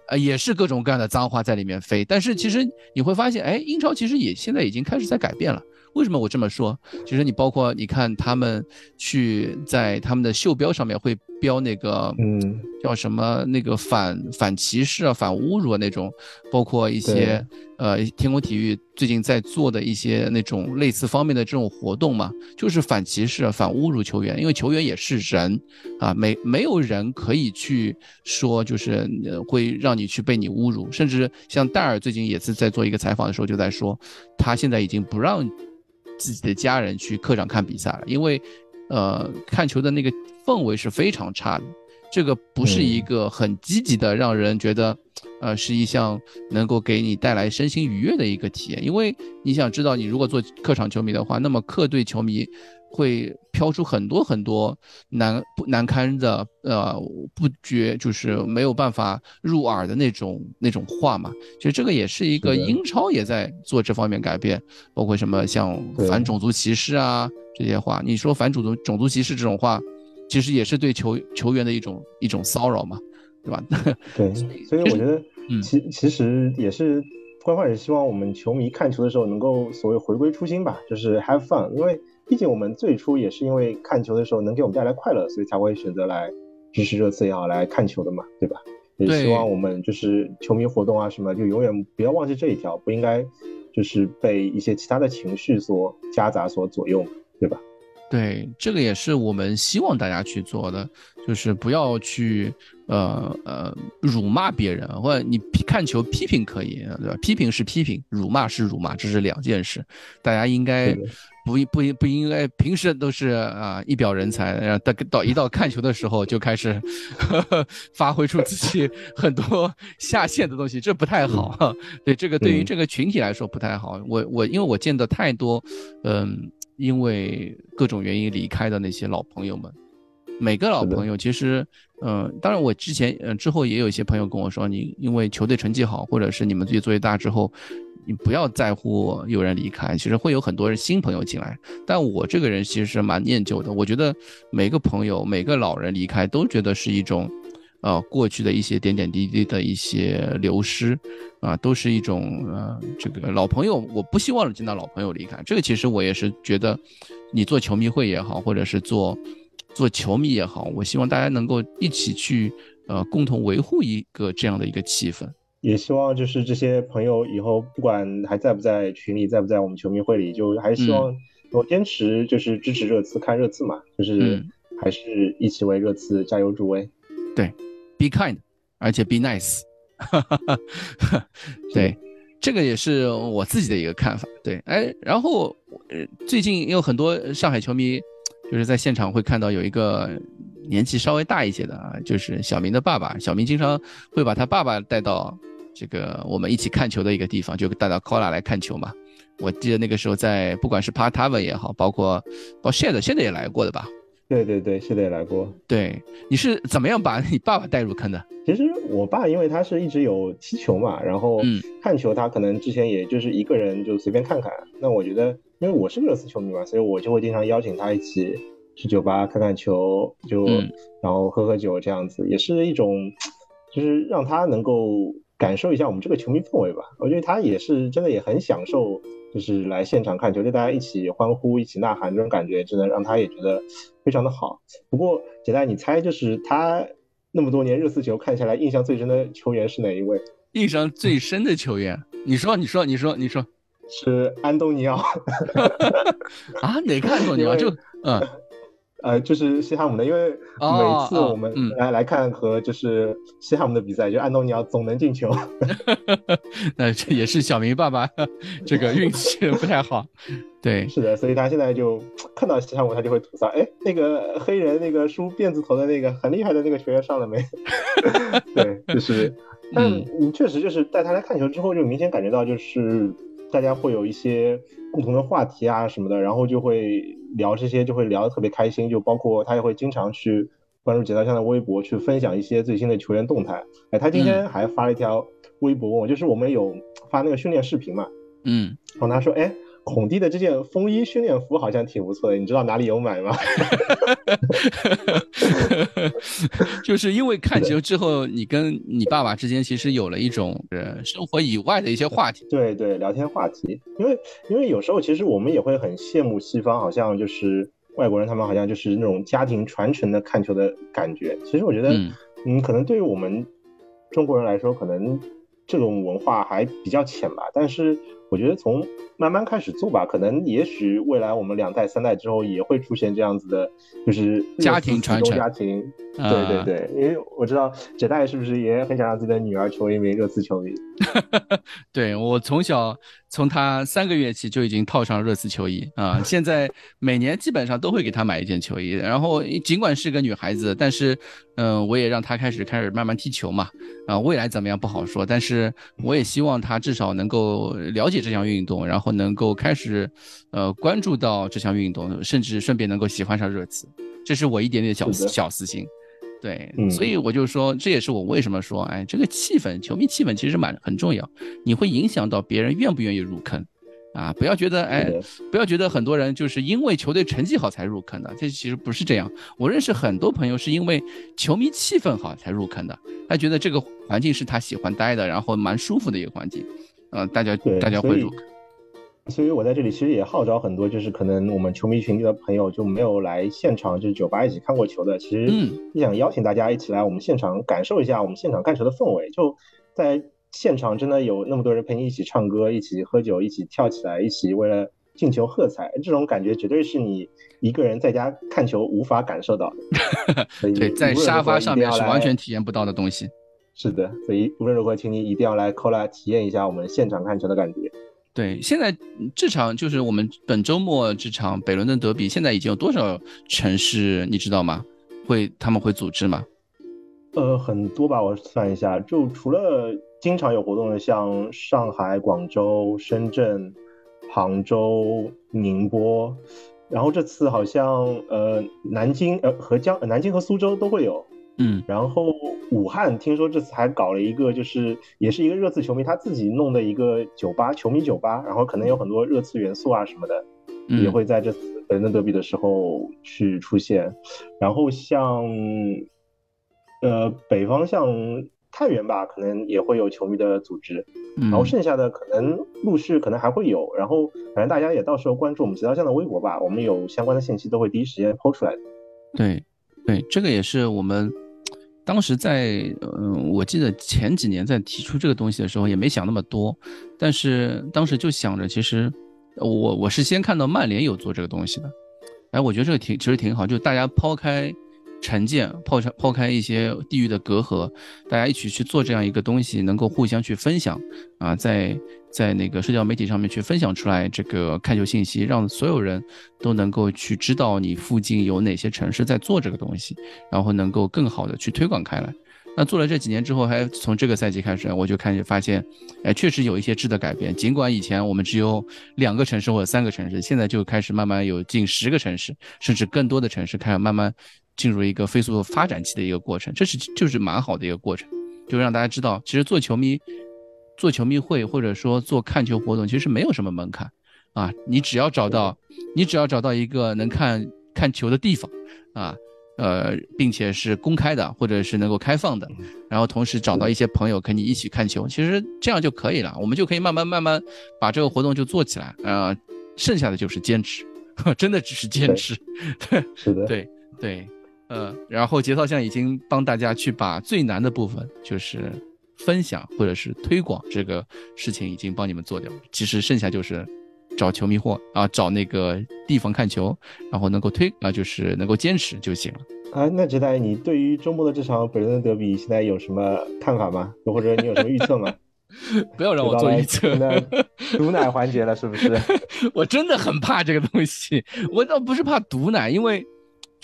呃，也是各种各样的脏话在里面飞。但是其实你会发现，哎，英超其实也现在已经开始在改变了。为什么我这么说？其实你包括你看他们去在他们的袖标上面会标那个，嗯，叫什么那个反反歧视啊、反侮辱啊那种，包括一些呃天空体育最近在做的一些那种类似方面的这种活动嘛，就是反歧视、反侮辱球员，因为球员也是人啊，没没有人可以去说就是会让你去被你侮辱，甚至像戴尔最近也是在做一个采访的时候就在说，他现在已经不让。自己的家人去客场看比赛了，因为，呃，看球的那个氛围是非常差的，这个不是一个很积极的，让人觉得，呃，是一项能够给你带来身心愉悦的一个体验。因为你想知道，你如果做客场球迷的话，那么客队球迷。会飘出很多很多难不难堪的，呃，不觉就是没有办法入耳的那种那种话嘛。其实这个也是一个英超也在做这方面改变，包括什么像反种族歧视啊这些话。你说反种族种族歧视这种话，其实也是对球球员的一种一种骚扰嘛，对吧？对，所以我觉得，其其实也是官方也希望我们球迷看球的时候能够所谓回归初心吧，就是 have fun，因为。毕竟我们最初也是因为看球的时候能给我们带来快乐，所以才会选择来支持热刺也好来看球的嘛，对吧？也希望我们就是球迷活动啊什么，就永远不要忘记这一条，不应该就是被一些其他的情绪所夹杂、所左右，对吧？对，这个也是我们希望大家去做的，就是不要去呃呃辱骂别人，或者你看球批评可以，对吧？批评是批评，辱骂是辱骂，这是两件事。大家应该不不不应该平时都是啊一表人才，然后到到一到看球的时候就开始呵呵 发挥出自己很多 下线的东西，这不太好。对这个对于这个群体来说不太好。我我因为我见的太多，嗯。因为各种原因离开的那些老朋友们，每个老朋友其实，嗯，当然我之前，嗯，之后也有一些朋友跟我说，你因为球队成绩好，或者是你们自己作业大之后，你不要在乎有人离开，其实会有很多人新朋友进来。但我这个人其实是蛮念旧的，我觉得每个朋友、每个老人离开，都觉得是一种。啊，过去的一些点点滴滴的一些流失，啊，都是一种呃，这个老朋友，我不希望见到老朋友离开。这个其实我也是觉得，你做球迷会也好，或者是做做球迷也好，我希望大家能够一起去呃，共同维护一个这样的一个气氛。也希望就是这些朋友以后不管还在不在群里，在不在我们球迷会里，就还是希望我坚持就是支持热刺，看热刺嘛，就是还是一起为热刺加油助威。对。Be kind，而且 be nice，对，这个也是我自己的一个看法。对，哎，然后呃，最近有很多上海球迷，就是在现场会看到有一个年纪稍微大一些的啊，就是小明的爸爸。小明经常会把他爸爸带到这个我们一起看球的一个地方，就带到 Cola 来看球嘛。我记得那个时候在不管是 Partava 也好，包括包括现在现在也来过的吧。对对对，是的也来过。对，你是怎么样把你爸爸带入坑的？其实我爸因为他是一直有踢球嘛，然后看球他可能之前也就是一个人就随便看看。那我觉得，因为我是个热刺球迷嘛，所以我就会经常邀请他一起去酒吧看看球，就然后喝喝酒这样子，也是一种，就是让他能够感受一下我们这个球迷氛围吧。我觉得他也是真的也很享受。就是来现场看球，就大家一起欢呼、一起呐喊，这种感觉真的让他也觉得非常的好。不过，简单，你猜，就是他那么多年热刺球看下来，印象最深的球员是哪一位？印象最深的球员，你说，你说，你说，你说，是安东尼奥。啊，哪个安东尼奥？就嗯。呃，就是西汉姆的，因为每次我们来来看和就是西汉姆的比赛，就安东尼奥总能进球。那这也是小明爸爸这个运气 不太好。对，是的，所以他现在就看到西汉姆，他就会吐槽：哎，那个黑人那个梳辫子头的那个很厉害的那个球员上了没？对，就是，但你确实就是带他来看球之后，就明显感觉到就是大家会有一些共同的话题啊什么的，然后就会。聊这些就会聊得特别开心，就包括他也会经常去关注解答箱的微博，去分享一些最新的球员动态。哎，他今天还发了一条微博问我，就是我们有发那个训练视频嘛？嗯，然后他说，哎。孔蒂的这件风衣训练服好像挺不错的，你知道哪里有买吗？就是因为看球之后，你跟你爸爸之间其实有了一种呃生活以外的一些话题。对对，聊天话题。因为因为有时候其实我们也会很羡慕西方，好像就是外国人他们好像就是那种家庭传承的看球的感觉。其实我觉得，嗯，可能对于我们中国人来说，可能这种文化还比较浅吧。但是我觉得从慢慢开始做吧，可能也许未来我们两代三代之后也会出现这样子的，就是家庭传承。家庭，对对对，因为我知道翟大爷是不是也很想让自己的女儿成为一名热刺球迷？对我从小从他三个月起就已经套上热刺球衣啊，现在每年基本上都会给他买一件球衣。然后尽管是个女孩子，但是嗯，我也让她开始开始慢慢踢球嘛。啊，未来怎么样不好说，但是我也希望她至少能够了解这项运动，然后。能够开始，呃，关注到这项运动，甚至顺便能够喜欢上热刺，这是我一点点小小私心。对，所以我就说，这也是我为什么说，哎，这个气氛，球迷气氛其实蛮很重要，你会影响到别人愿不愿意入坑啊！不要觉得，哎，不要觉得很多人就是因为球队成绩好才入坑的，这其实不是这样。我认识很多朋友是因为球迷气氛好才入坑的，他觉得这个环境是他喜欢待的，然后蛮舒服的一个环境，呃，大家大家会入。所以我在这里其实也号召很多，就是可能我们球迷群里的朋友就没有来现场，就是酒吧一起看过球的，其实也想邀请大家一起来我们现场感受一下我们现场看球的氛围。就在现场真的有那么多人陪你一起唱歌，一起喝酒，一起跳起来，一起为了进球喝彩，这种感觉绝对是你一个人在家看球无法感受到的。对，在沙发上面是完全体验不到的东西。是的，所以无论如何，请你一定要来 COLA 体验一下我们现场看球的感觉。对，现在这场就是我们本周末这场北伦敦德比，现在已经有多少城市你知道吗？会他们会组织吗？呃，很多吧，我算一下，就除了经常有活动的，像上海、广州、深圳、杭州、宁波，然后这次好像呃南京呃和江南京和苏州都会有。嗯，然后武汉听说这次还搞了一个，就是也是一个热刺球迷他自己弄的一个酒吧，球迷酒吧，然后可能有很多热刺元素啊什么的，也会在这次伦敦德比的时候去出现。然后像呃北方像太原吧，可能也会有球迷的组织，然后剩下的可能陆续可能还会有。然后反正大家也到时候关注我们其他项的微博吧，我们有相关的信息都会第一时间抛出来的。对，对，这个也是我们。当时在，嗯，我记得前几年在提出这个东西的时候，也没想那么多，但是当时就想着，其实我我是先看到曼联有做这个东西的，哎，我觉得这个挺其实挺好，就大家抛开。成见，抛开抛开一些地域的隔阂，大家一起去做这样一个东西，能够互相去分享啊，在在那个社交媒体上面去分享出来这个看球信息，让所有人都能够去知道你附近有哪些城市在做这个东西，然后能够更好的去推广开来。那做了这几年之后，还从这个赛季开始，我就开始发现，哎，确实有一些质的改变。尽管以前我们只有两个城市或者三个城市，现在就开始慢慢有近十个城市，甚至更多的城市开始慢慢。进入一个飞速发展期的一个过程，这是就是蛮好的一个过程，就让大家知道，其实做球迷、做球迷会或者说做看球活动，其实没有什么门槛啊，你只要找到，你只要找到一个能看看球的地方啊，呃，并且是公开的或者是能够开放的，然后同时找到一些朋友跟你一起看球，其实这样就可以了，我们就可以慢慢慢慢把这个活动就做起来，呃，剩下的就是坚持，真的只是坚持，对，是的，对对。呃，然后节操像已经帮大家去把最难的部分，就是分享或者是推广这个事情，已经帮你们做掉。其实剩下就是找球迷货啊，找那个地方看球，然后能够推啊，就是能够坚持就行了。啊，那直代，你对于周末的这场北伦敦德比现在有什么看法吗？或者你有什么预测吗？不要让我做预测。毒奶环节了，是不是？我真的很怕这个东西。我倒不是怕毒奶，因为。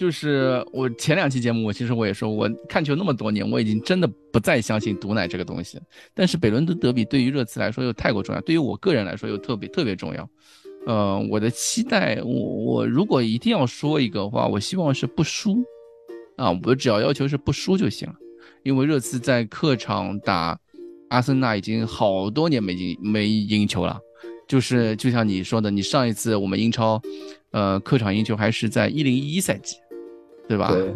就是我前两期节目，我其实我也说，我看球那么多年，我已经真的不再相信毒奶这个东西。但是北伦敦德比对于热刺来说又太过重要，对于我个人来说又特别特别重要。呃，我的期待，我我如果一定要说一个话，我希望是不输啊，我只要要求是不输就行了。因为热刺在客场打阿森纳已经好多年没赢没赢球了，就是就像你说的，你上一次我们英超，呃，客场赢球还是在一零一赛季。对吧？对，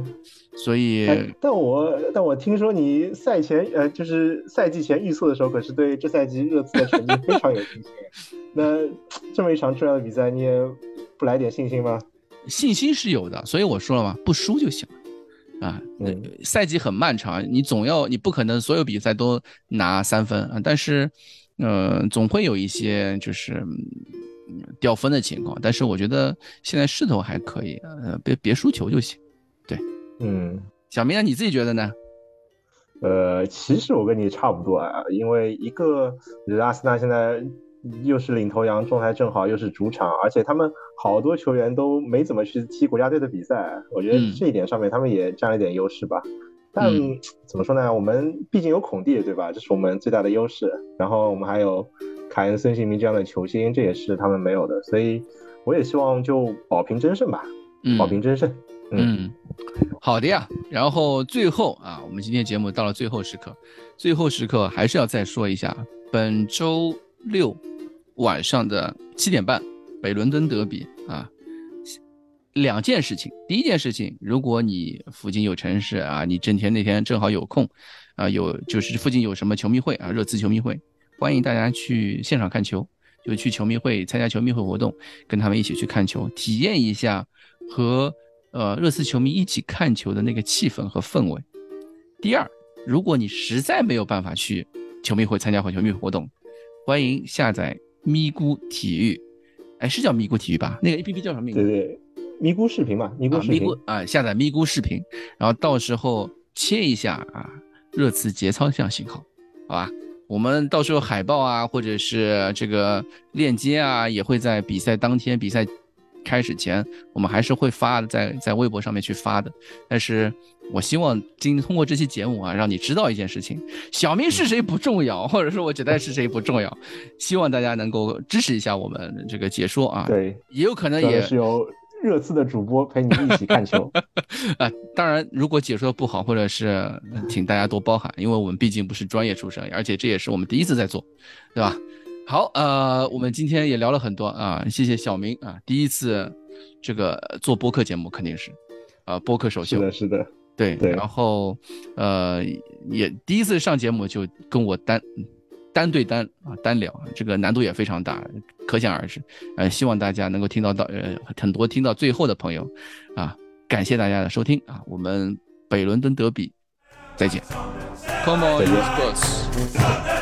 所以，但我但我听说你赛前呃，就是赛季前预测的时候，可是对这赛季热刺的成绩非常有信心。那这么一场重要的比赛，你也不来点信心吗？信心是有的，所以我说了嘛，不输就行了啊。嗯，赛季很漫长，你总要你不可能所有比赛都拿三分啊，但是，呃，总会有一些就是掉分的情况。但是我觉得现在势头还可以，呃，别别输球就行。对，嗯，小明，你自己觉得呢？呃，其实我跟你差不多啊，因为一个，阿森纳现在又是领头羊，状态正好，又是主场，而且他们好多球员都没怎么去踢国家队的比赛，我觉得这一点上面他们也占了一点优势吧。但怎么说呢？我们毕竟有孔蒂，对吧？这是我们最大的优势。然后我们还有凯恩、孙兴民这样的球星，这也是他们没有的。所以我也希望就保平争胜吧，保平争胜。嗯，嗯好的呀。然后最后啊，我们今天节目到了最后时刻，最后时刻还是要再说一下，本周六晚上的七点半，北伦敦德比啊，两件事情。第一件事情，如果你附近有城市啊，你整天那天正好有空啊，有就是附近有什么球迷会啊，热刺球迷会，欢迎大家去现场看球，就去球迷会参加球迷会活动，跟他们一起去看球，体验一下和。呃，热刺球迷一起看球的那个气氛和氛围。第二，如果你实在没有办法去球迷会参加或球迷活动，欢迎下载咪咕体育，哎，是叫咪咕体育吧？那个 A P P 叫什么名字？对对，咪咕视频嘛，咪咕视频啊，下载咪咕视频，然后到时候切一下啊，热刺节操项信号，好吧？我们到时候海报啊，或者是这个链接啊，也会在比赛当天比赛。开始前，我们还是会发的，在在微博上面去发的。但是我希望今通过这期节目啊，让你知道一件事情：小明是谁不重要，或者说我觉得是谁不重要。希望大家能够支持一下我们这个解说啊。对，也有可能也是由热刺的主播陪你一起看球 啊。当然，如果解说不好，或者是请大家多包涵，因为我们毕竟不是专业出身，而且这也是我们第一次在做，对吧？好，呃，我们今天也聊了很多啊，谢谢小明啊，第一次这个做播客节目肯定是，呃，播客首秀，是的，是的，对对，然后呃，也第一次上节目就跟我单单对单啊单聊，这个难度也非常大，可想而知，呃，希望大家能够听到到呃很多听到最后的朋友啊，感谢大家的收听啊，我们北伦敦德比再见，Come on，Spurs。